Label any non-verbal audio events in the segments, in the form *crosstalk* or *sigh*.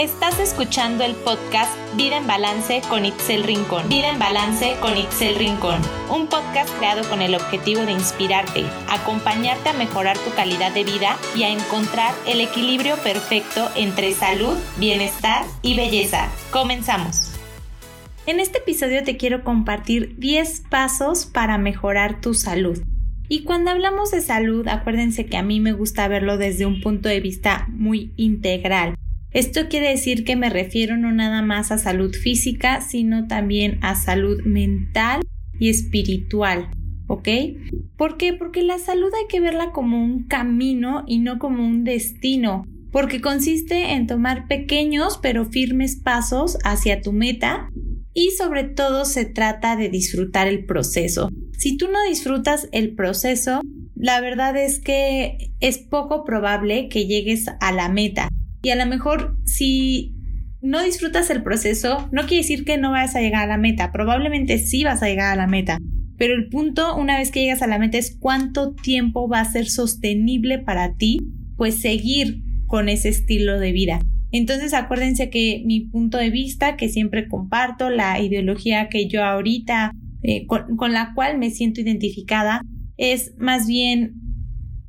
Estás escuchando el podcast Vida en Balance con Itzel Rincón. Vida en Balance con Itzel Rincón. Un podcast creado con el objetivo de inspirarte, acompañarte a mejorar tu calidad de vida y a encontrar el equilibrio perfecto entre salud, bienestar y belleza. Comenzamos. En este episodio te quiero compartir 10 pasos para mejorar tu salud. Y cuando hablamos de salud, acuérdense que a mí me gusta verlo desde un punto de vista muy integral esto quiere decir que me refiero no nada más a salud física, sino también a salud mental y espiritual. ¿Ok? ¿Por qué? Porque la salud hay que verla como un camino y no como un destino, porque consiste en tomar pequeños pero firmes pasos hacia tu meta y sobre todo se trata de disfrutar el proceso. Si tú no disfrutas el proceso, la verdad es que es poco probable que llegues a la meta. Y a lo mejor si no disfrutas el proceso, no quiere decir que no vayas a llegar a la meta. Probablemente sí vas a llegar a la meta. Pero el punto, una vez que llegas a la meta, es cuánto tiempo va a ser sostenible para ti, pues seguir con ese estilo de vida. Entonces acuérdense que mi punto de vista, que siempre comparto, la ideología que yo ahorita, eh, con la cual me siento identificada, es más bien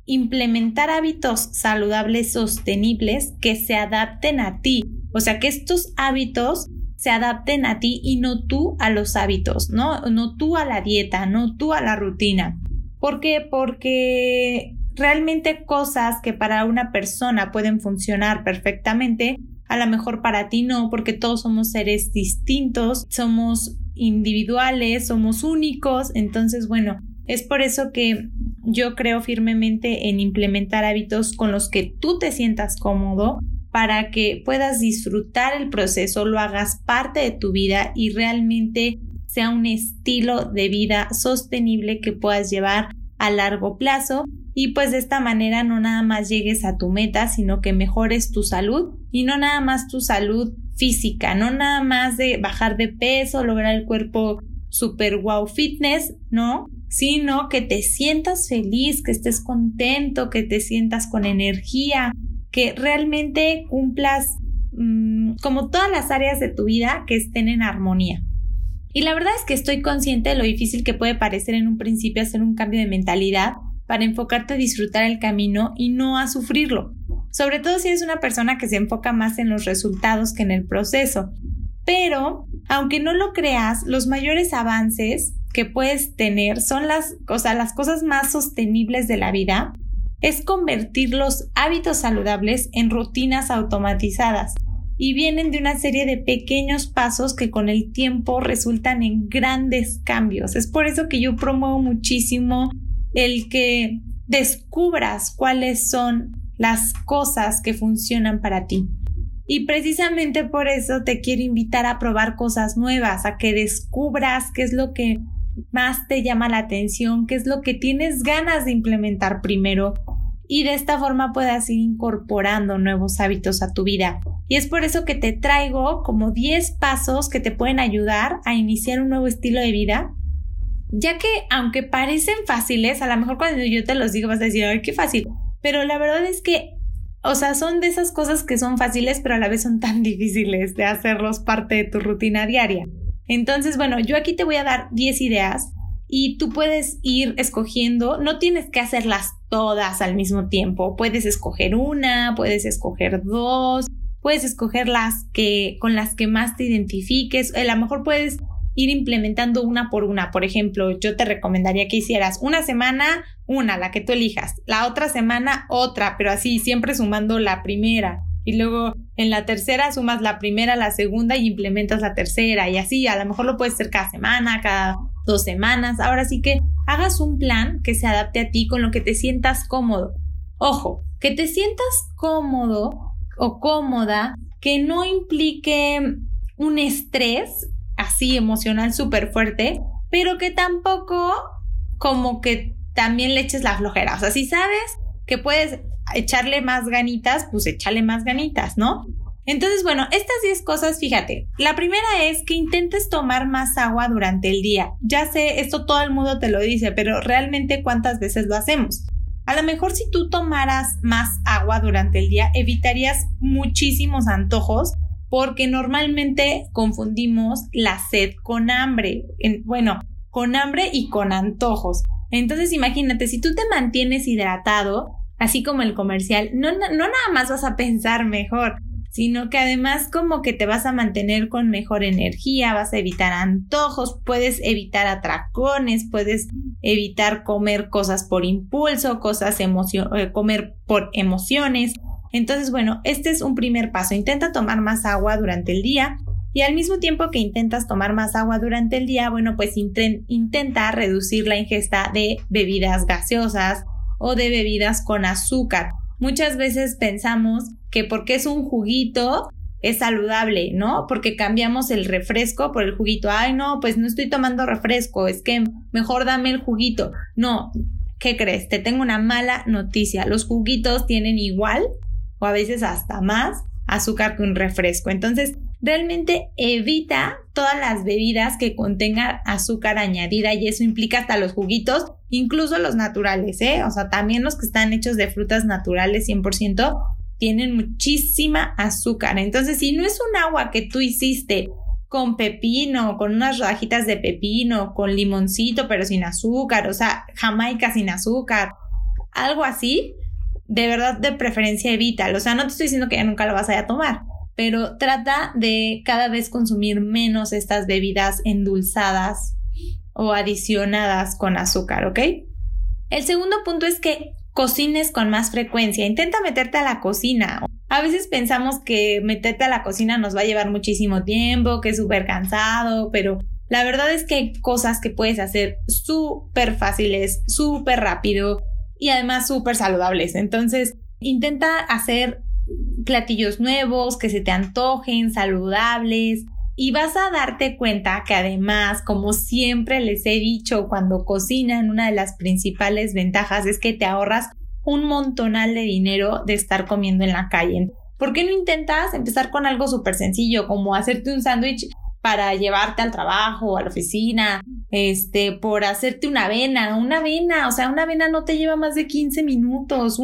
implementar hábitos saludables sostenibles que se adapten a ti. O sea, que estos hábitos se adapten a ti y no tú a los hábitos, ¿no? No tú a la dieta, no tú a la rutina. ¿Por qué? Porque realmente cosas que para una persona pueden funcionar perfectamente, a lo mejor para ti no, porque todos somos seres distintos, somos individuales, somos únicos, entonces bueno, es por eso que yo creo firmemente en implementar hábitos con los que tú te sientas cómodo para que puedas disfrutar el proceso, lo hagas parte de tu vida y realmente sea un estilo de vida sostenible que puedas llevar a largo plazo y pues de esta manera no nada más llegues a tu meta, sino que mejores tu salud y no nada más tu salud física, no nada más de bajar de peso, lograr el cuerpo super wow fitness, ¿no? Sino que te sientas feliz, que estés contento, que te sientas con energía, que realmente cumplas mm, como todas las áreas de tu vida que estén en armonía. Y la verdad es que estoy consciente de lo difícil que puede parecer en un principio hacer un cambio de mentalidad para enfocarte a disfrutar el camino y no a sufrirlo, sobre todo si eres una persona que se enfoca más en los resultados que en el proceso. Pero, aunque no lo creas, los mayores avances que puedes tener son las, las cosas más sostenibles de la vida, es convertir los hábitos saludables en rutinas automatizadas y vienen de una serie de pequeños pasos que con el tiempo resultan en grandes cambios. Es por eso que yo promuevo muchísimo el que descubras cuáles son las cosas que funcionan para ti. Y precisamente por eso te quiero invitar a probar cosas nuevas, a que descubras qué es lo que más te llama la atención, qué es lo que tienes ganas de implementar primero y de esta forma puedas ir incorporando nuevos hábitos a tu vida. Y es por eso que te traigo como 10 pasos que te pueden ayudar a iniciar un nuevo estilo de vida. Ya que aunque parecen fáciles, a lo mejor cuando yo te los digo vas a decir, ay, qué fácil. Pero la verdad es que, o sea, son de esas cosas que son fáciles, pero a la vez son tan *laughs* difíciles de hacerlos parte de tu rutina diaria. Entonces, bueno, yo aquí te voy a dar 10 ideas y tú puedes ir escogiendo, no tienes que hacerlas todas al mismo tiempo, puedes escoger una, puedes escoger dos, puedes escoger las que con las que más te identifiques, a lo mejor puedes ir implementando una por una. Por ejemplo, yo te recomendaría que hicieras una semana una, la que tú elijas, la otra semana otra, pero así siempre sumando la primera y luego en la tercera sumas la primera, la segunda y implementas la tercera y así, a lo mejor lo puedes hacer cada semana, cada dos semanas. Ahora sí que hagas un plan que se adapte a ti con lo que te sientas cómodo. Ojo, que te sientas cómodo o cómoda, que no implique un estrés así emocional súper fuerte, pero que tampoco como que también le eches la flojera. O sea, si sabes que puedes echarle más ganitas, pues echarle más ganitas, ¿no? Entonces, bueno, estas 10 cosas, fíjate, la primera es que intentes tomar más agua durante el día. Ya sé, esto todo el mundo te lo dice, pero realmente cuántas veces lo hacemos. A lo mejor si tú tomaras más agua durante el día, evitarías muchísimos antojos porque normalmente confundimos la sed con hambre. bueno, con hambre y con antojos. Entonces imagínate, si tú te mantienes hidratado, así como el comercial, no, no, nada más vas a pensar mejor, sino que además como que te vas a mantener con mejor energía, vas a evitar antojos, puedes evitar atracones, puedes evitar comer cosas por impulso, cosas emocio eh, comer por emociones. Entonces, bueno, este es un primer paso. Intenta tomar más agua durante el día y al mismo tiempo que intentas tomar más agua durante el día, bueno, pues intenta reducir la ingesta de bebidas gaseosas o de bebidas con azúcar. Muchas veces pensamos que porque es un juguito es saludable, ¿no? Porque cambiamos el refresco por el juguito. Ay, no, pues no estoy tomando refresco, es que mejor dame el juguito. No, ¿qué crees? Te tengo una mala noticia. Los juguitos tienen igual o a veces hasta más azúcar que un refresco. Entonces, realmente evita todas las bebidas que contengan azúcar añadida y eso implica hasta los juguitos, incluso los naturales, ¿eh? O sea, también los que están hechos de frutas naturales 100% tienen muchísima azúcar. Entonces, si no es un agua que tú hiciste con pepino, con unas rodajitas de pepino, con limoncito pero sin azúcar, o sea, jamaica sin azúcar, algo así, de verdad de preferencia evítalo. O sea, no te estoy diciendo que ya nunca lo vas a, tomar, pero trata de cada vez consumir menos estas bebidas endulzadas o adicionadas con azúcar, ¿ok? El segundo punto es que cocines con más frecuencia. Intenta meterte a la cocina. A veces pensamos que meterte a la cocina nos va a llevar muchísimo tiempo, que es súper cansado, pero la verdad es que hay cosas que puedes hacer súper fáciles, súper rápido y además súper saludables. Entonces, intenta hacer platillos nuevos, que se te antojen, saludables. Y vas a darte cuenta que además, como siempre les he dicho cuando cocinan, una de las principales ventajas es que te ahorras un montonal de dinero de estar comiendo en la calle. ¿Por qué no intentas empezar con algo súper sencillo, como hacerte un sándwich para llevarte al trabajo o a la oficina, este, por hacerte una avena, una avena, o sea, una avena no te lleva más de 15 minutos,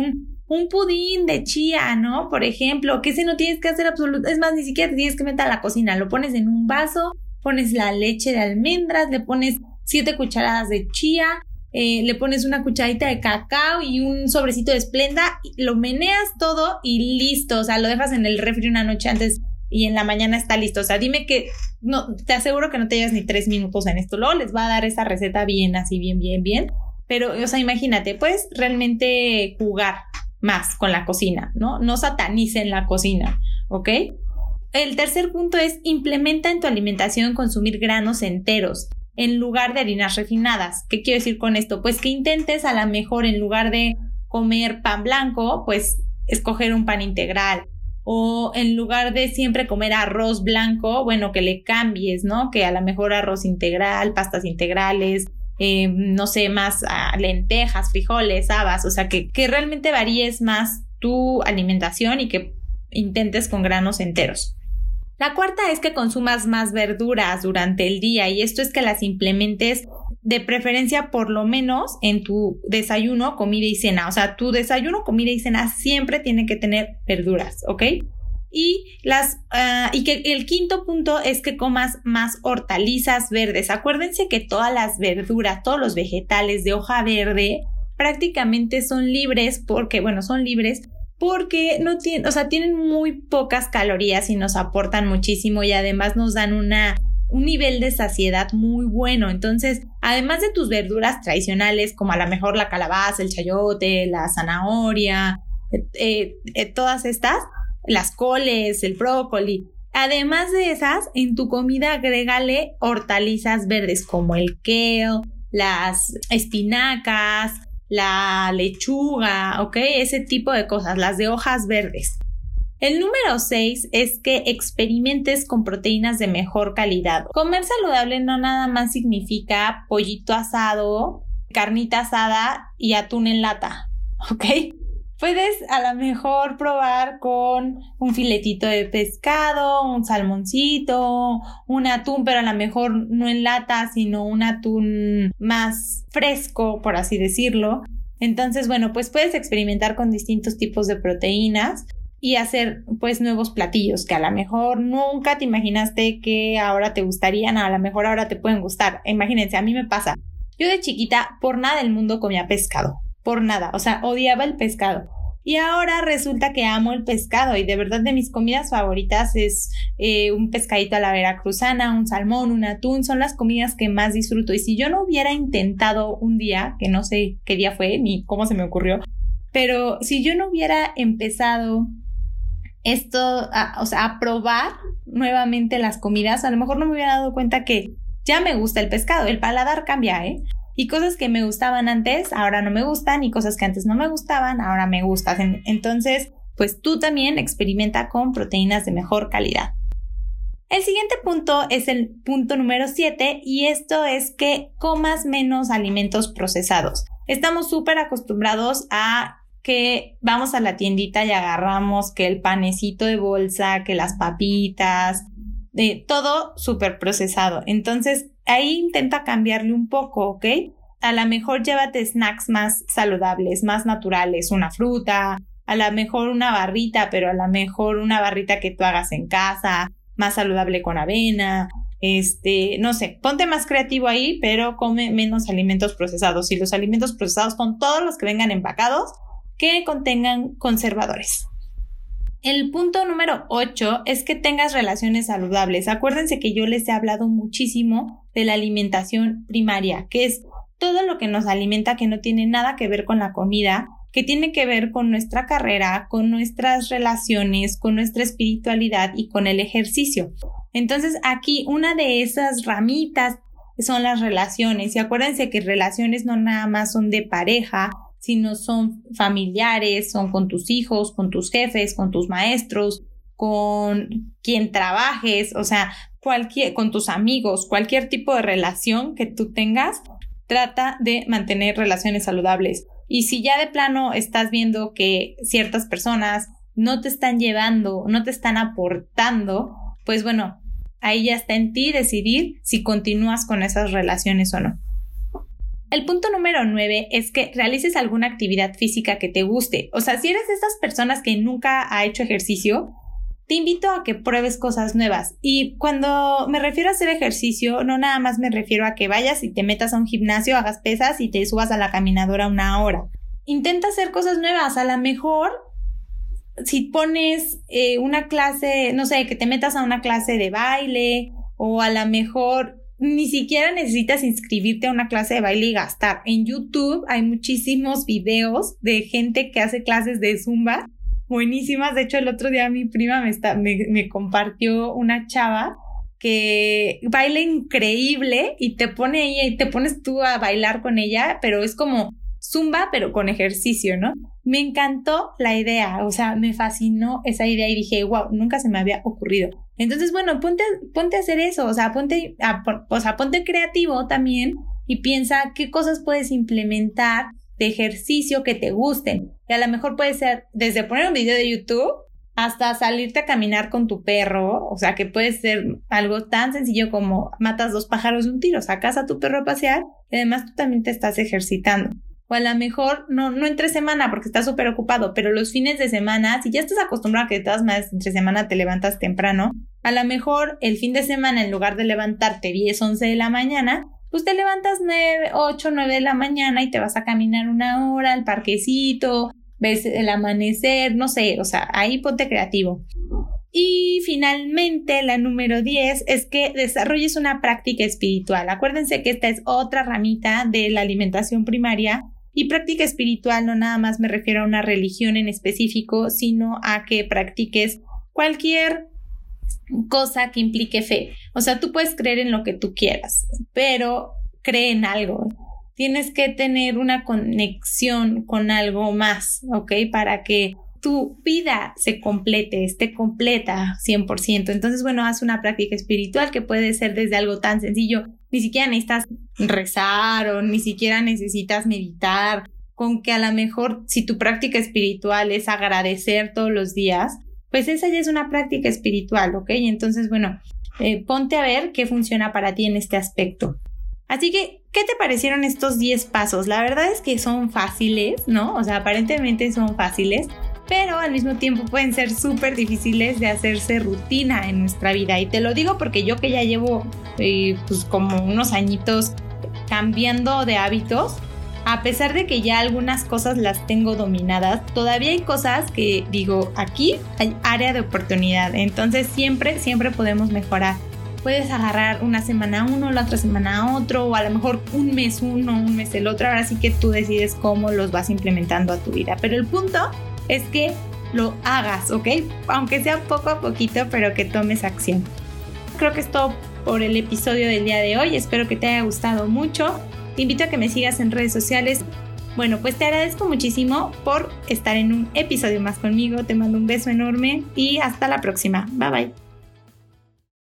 un pudín de chía, ¿no? Por ejemplo, que ese no tienes que hacer absolutamente, es más, ni siquiera te tienes que meter a la cocina, lo pones en un vaso, pones la leche de almendras, le pones siete cucharadas de chía, eh, le pones una cucharadita de cacao y un sobrecito de esplenda, lo meneas todo y listo, o sea, lo dejas en el refri una noche antes y en la mañana está listo. O sea, dime que no, te aseguro que no te llevas ni tres minutos en esto. Luego les va a dar esa receta bien, así, bien, bien, bien. Pero, o sea, imagínate, puedes realmente jugar más con la cocina, ¿no? No satanicen la cocina, ¿ok? El tercer punto es implementa en tu alimentación consumir granos enteros en lugar de harinas refinadas. ¿Qué quiero decir con esto? Pues que intentes a lo mejor en lugar de comer pan blanco, pues escoger un pan integral. O en lugar de siempre comer arroz blanco, bueno, que le cambies, ¿no? Que a lo mejor arroz integral, pastas integrales, eh, no sé, más ah, lentejas, frijoles, habas, o sea, que, que realmente varíes más tu alimentación y que intentes con granos enteros. La cuarta es que consumas más verduras durante el día y esto es que las implementes de preferencia por lo menos en tu desayuno, comida y cena. O sea, tu desayuno, comida y cena siempre tiene que tener verduras, ¿ok? Y las ah, y que el quinto punto es que comas más hortalizas verdes. Acuérdense que todas las verduras, todos los vegetales de hoja verde prácticamente son libres porque, bueno, son libres porque no tienen, o sea, tienen muy pocas calorías y nos aportan muchísimo y además nos dan una un nivel de saciedad muy bueno. Entonces, además de tus verduras tradicionales, como a lo mejor la calabaza, el chayote, la zanahoria, eh, eh, todas estas, las coles, el brócoli. Además de esas, en tu comida agrégale hortalizas verdes como el kale, las espinacas, la lechuga, ¿ok? Ese tipo de cosas, las de hojas verdes. El número 6 es que experimentes con proteínas de mejor calidad. Comer saludable no nada más significa pollito asado, carnita asada y atún en lata, ¿ok? Puedes a lo mejor probar con un filetito de pescado, un salmoncito, un atún, pero a lo mejor no en lata, sino un atún más fresco, por así decirlo. Entonces, bueno, pues puedes experimentar con distintos tipos de proteínas y hacer pues nuevos platillos que a lo mejor nunca te imaginaste que ahora te gustarían, a lo mejor ahora te pueden gustar. Imagínense, a mí me pasa. Yo de chiquita por nada del mundo comía pescado, por nada, o sea, odiaba el pescado. Y ahora resulta que amo el pescado y de verdad de mis comidas favoritas es eh, un pescadito a la veracruzana, un salmón, un atún, son las comidas que más disfruto. Y si yo no hubiera intentado un día, que no sé qué día fue ni cómo se me ocurrió, pero si yo no hubiera empezado esto, o sea, a probar nuevamente las comidas, a lo mejor no me hubiera dado cuenta que ya me gusta el pescado, el paladar cambia, ¿eh? Y cosas que me gustaban antes, ahora no me gustan, y cosas que antes no me gustaban, ahora me gustan. Entonces, pues tú también experimenta con proteínas de mejor calidad. El siguiente punto es el punto número 7 y esto es que comas menos alimentos procesados. Estamos súper acostumbrados a que vamos a la tiendita y agarramos que el panecito de bolsa, que las papitas, de todo súper procesado. Entonces, ahí intenta cambiarle un poco, ¿ok? A lo mejor llévate snacks más saludables, más naturales, una fruta, a lo mejor una barrita, pero a lo mejor una barrita que tú hagas en casa, más saludable con avena, este, no sé, ponte más creativo ahí, pero come menos alimentos procesados. Y los alimentos procesados son todos los que vengan empacados que contengan conservadores. El punto número 8 es que tengas relaciones saludables. Acuérdense que yo les he hablado muchísimo de la alimentación primaria, que es todo lo que nos alimenta que no tiene nada que ver con la comida, que tiene que ver con nuestra carrera, con nuestras relaciones, con nuestra espiritualidad y con el ejercicio. Entonces aquí una de esas ramitas son las relaciones y acuérdense que relaciones no nada más son de pareja, sino son familiares, son con tus hijos, con tus jefes, con tus maestros, con quien trabajes, o sea, cualquier, con tus amigos, cualquier tipo de relación que tú tengas, trata de mantener relaciones saludables. Y si ya de plano estás viendo que ciertas personas no te están llevando, no te están aportando, pues bueno, ahí ya está en ti decidir si continúas con esas relaciones o no. El punto número nueve es que realices alguna actividad física que te guste. O sea, si eres de esas personas que nunca ha hecho ejercicio, te invito a que pruebes cosas nuevas. Y cuando me refiero a hacer ejercicio, no nada más me refiero a que vayas y te metas a un gimnasio, hagas pesas y te subas a la caminadora una hora. Intenta hacer cosas nuevas. A lo mejor, si pones eh, una clase, no sé, que te metas a una clase de baile o a lo mejor ni siquiera necesitas inscribirte a una clase de baile y gastar. En YouTube hay muchísimos videos de gente que hace clases de zumba buenísimas. De hecho, el otro día mi prima me, está, me, compartió una chava que baila increíble y te pone ella y te pones tú a bailar con ella, pero es como zumba, pero con ejercicio, ¿no? Me encantó la idea, o sea, me fascinó esa idea y dije, wow, nunca se me había ocurrido. Entonces, bueno, ponte, ponte a hacer eso, o sea, ponte, o sea, ponte creativo también y piensa qué cosas puedes implementar de ejercicio que te gusten. Y a lo mejor puede ser desde poner un video de YouTube hasta salirte a caminar con tu perro, o sea, que puede ser algo tan sencillo como matas dos pájaros de un tiro, sacas a tu perro a pasear y además tú también te estás ejercitando. O a lo mejor, no, no entre semana porque estás súper ocupado, pero los fines de semana, si ya estás acostumbrado a que de todas maneras entre semana te levantas temprano, a lo mejor el fin de semana en lugar de levantarte 10, 11 de la mañana, pues te levantas 9, 8, 9 de la mañana y te vas a caminar una hora al parquecito, ves el amanecer, no sé, o sea, ahí ponte creativo. Y finalmente, la número 10 es que desarrolles una práctica espiritual. Acuérdense que esta es otra ramita de la alimentación primaria y práctica espiritual no nada más me refiero a una religión en específico, sino a que practiques cualquier cosa que implique fe. O sea, tú puedes creer en lo que tú quieras, pero cree en algo. Tienes que tener una conexión con algo más, ¿ok? Para que tu vida se complete, esté completa 100%. Entonces, bueno, haz una práctica espiritual que puede ser desde algo tan sencillo. Ni siquiera necesitas rezar o ni siquiera necesitas meditar. Con que a lo mejor si tu práctica espiritual es agradecer todos los días, pues esa ya es una práctica espiritual, ¿ok? Entonces, bueno, eh, ponte a ver qué funciona para ti en este aspecto. Así que, ¿qué te parecieron estos 10 pasos? La verdad es que son fáciles, ¿no? O sea, aparentemente son fáciles, pero al mismo tiempo pueden ser súper difíciles de hacerse rutina en nuestra vida. Y te lo digo porque yo que ya llevo eh, pues como unos añitos cambiando de hábitos, a pesar de que ya algunas cosas las tengo dominadas, todavía hay cosas que digo, aquí hay área de oportunidad. Entonces siempre, siempre podemos mejorar. Puedes agarrar una semana uno, la otra semana otro, o a lo mejor un mes uno, un mes el otro. Ahora sí que tú decides cómo los vas implementando a tu vida. Pero el punto es que lo hagas, ¿ok? Aunque sea poco a poquito, pero que tomes acción. Creo que es todo por el episodio del día de hoy. Espero que te haya gustado mucho. Te invito a que me sigas en redes sociales. Bueno, pues te agradezco muchísimo por estar en un episodio más conmigo. Te mando un beso enorme y hasta la próxima. Bye bye.